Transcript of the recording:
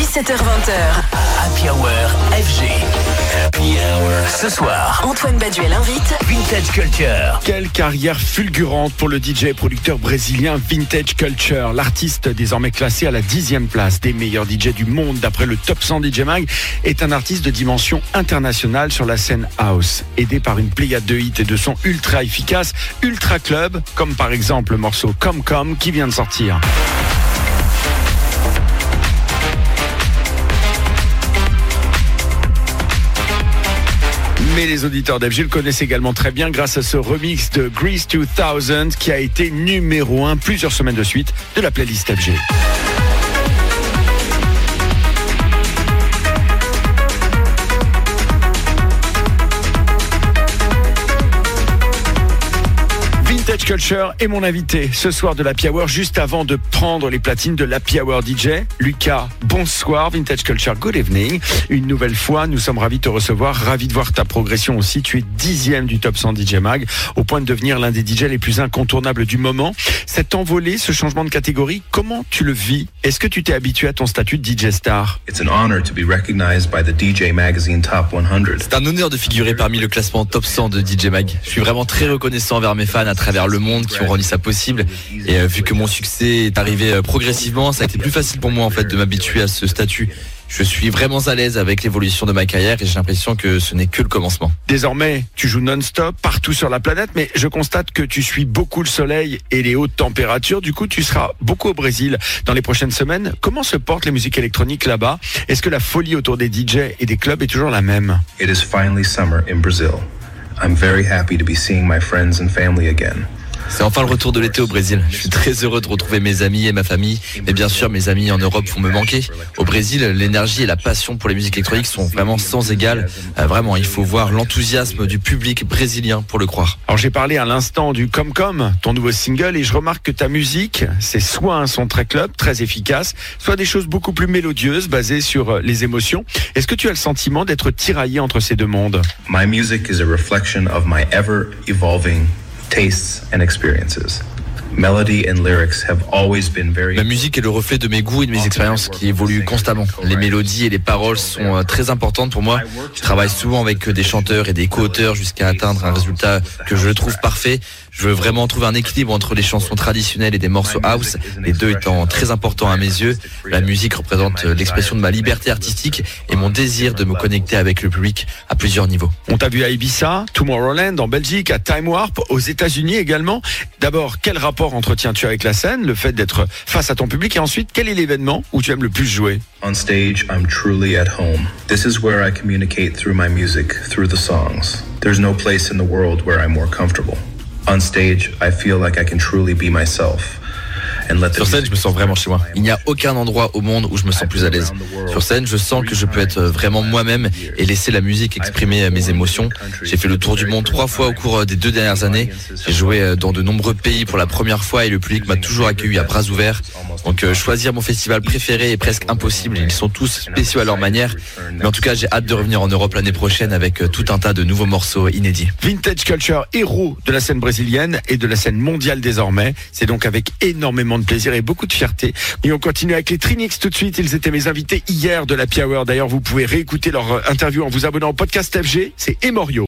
17h20h. Happy Hour FG. Happy Hour. Ce soir, Antoine Baduel invite Vintage Culture. Quelle carrière fulgurante pour le DJ et producteur brésilien Vintage Culture. L'artiste désormais classé à la dixième place des meilleurs DJ du monde d'après le Top 100 DJ Mag est un artiste de dimension internationale sur la scène house. Aidé par une pléiade de hits et de sons ultra efficaces, ultra club, comme par exemple le morceau Come Come qui vient de sortir. Mais les auditeurs d'FG le connaissent également très bien grâce à ce remix de Grease 2000 qui a été numéro 1 plusieurs semaines de suite de la playlist FG. Culture est mon invité ce soir de la Hour juste avant de prendre les platines de la Hour DJ. Lucas, bonsoir Vintage Culture, good evening. Une nouvelle fois, nous sommes ravis de te recevoir, ravis de voir ta progression aussi. Tu es dixième du top 100 DJ Mag, au point de devenir l'un des DJ les plus incontournables du moment. Cet envolé, ce changement de catégorie, comment tu le vis? Est-ce que tu t'es habitué à ton statut de DJ star? It's an honor to be recognized by the DJ Magazine Top 100. C'est un honneur de figurer parmi le classement top 100 de DJ Mag. Je suis vraiment très reconnaissant envers mes fans à travers le monde qui ont rendu ça possible. Et euh, vu que mon succès est arrivé euh, progressivement, ça a été plus facile pour moi en fait de m'habituer à ce statut. Je suis vraiment à l'aise avec l'évolution de ma carrière et j'ai l'impression que ce n'est que le commencement. Désormais, tu joues non-stop partout sur la planète, mais je constate que tu suis beaucoup le soleil et les hautes températures. Du coup, tu seras beaucoup au Brésil dans les prochaines semaines. Comment se portent les musiques électroniques là-bas? Est-ce que la folie autour des DJ et des clubs est toujours la même? It is finally summer in Brazil. I'm very happy to be seeing my friends and family again. C'est enfin le retour de l'été au Brésil. Je suis très heureux de retrouver mes amis et ma famille. Mais bien sûr, mes amis en Europe vont me manquer. Au Brésil, l'énergie et la passion pour les musiques électroniques sont vraiment sans égal. Euh, vraiment, il faut voir l'enthousiasme du public brésilien pour le croire. Alors j'ai parlé à l'instant du Comme Comme, ton nouveau single, et je remarque que ta musique, c'est soit un son très club, très efficace, soit des choses beaucoup plus mélodieuses, basées sur euh, les émotions. Est-ce que tu as le sentiment d'être tiraillé entre ces deux mondes? My music is a reflection of my ever evolving tastes and experiences. Melody and lyrics have always been very Ma musique est le reflet de mes goûts et de mes expériences qui évoluent constamment. Les mélodies et les paroles sont euh, très importantes pour moi. Je travaille souvent avec euh, des chanteurs et des co-auteurs jusqu'à atteindre un résultat que je trouve parfait. Je veux vraiment trouver un équilibre entre les chansons traditionnelles et des morceaux house, les deux étant très importants à mes yeux. La musique représente l'expression de ma liberté artistique et mon désir de me connecter avec le public à plusieurs niveaux. On t'a vu à Ibiza, Tomorrowland, en Belgique, à Time Warp, aux États-Unis également. D'abord, quel rapport entretiens-tu avec la scène, le fait d'être face à ton public, et ensuite, quel est l'événement où tu aimes le plus jouer? On stage. I'm truly at home. This is where I communicate through my music, through the songs. There's no place in the world where I'm more comfortable. On stage, I feel like I can truly be myself. Sur scène, je me sens vraiment chez moi. Il n'y a aucun endroit au monde où je me sens plus à l'aise. Sur scène, je sens que je peux être vraiment moi-même et laisser la musique exprimer mes émotions. J'ai fait le tour du monde trois fois au cours des deux dernières années. J'ai joué dans de nombreux pays pour la première fois et le public m'a toujours accueilli à bras ouverts. Donc euh, choisir mon festival préféré est presque impossible. Ils sont tous spéciaux à leur manière. Mais en tout cas, j'ai hâte de revenir en Europe l'année prochaine avec euh, tout un tas de nouveaux morceaux inédits. Vintage Culture, héros de la scène brésilienne et de la scène mondiale désormais. C'est donc avec énormément plaisir et beaucoup de fierté. Et on continue avec les Trinix tout de suite. Ils étaient mes invités hier de la Hour. D'ailleurs, vous pouvez réécouter leur interview en vous abonnant au podcast FG. C'est Emorio.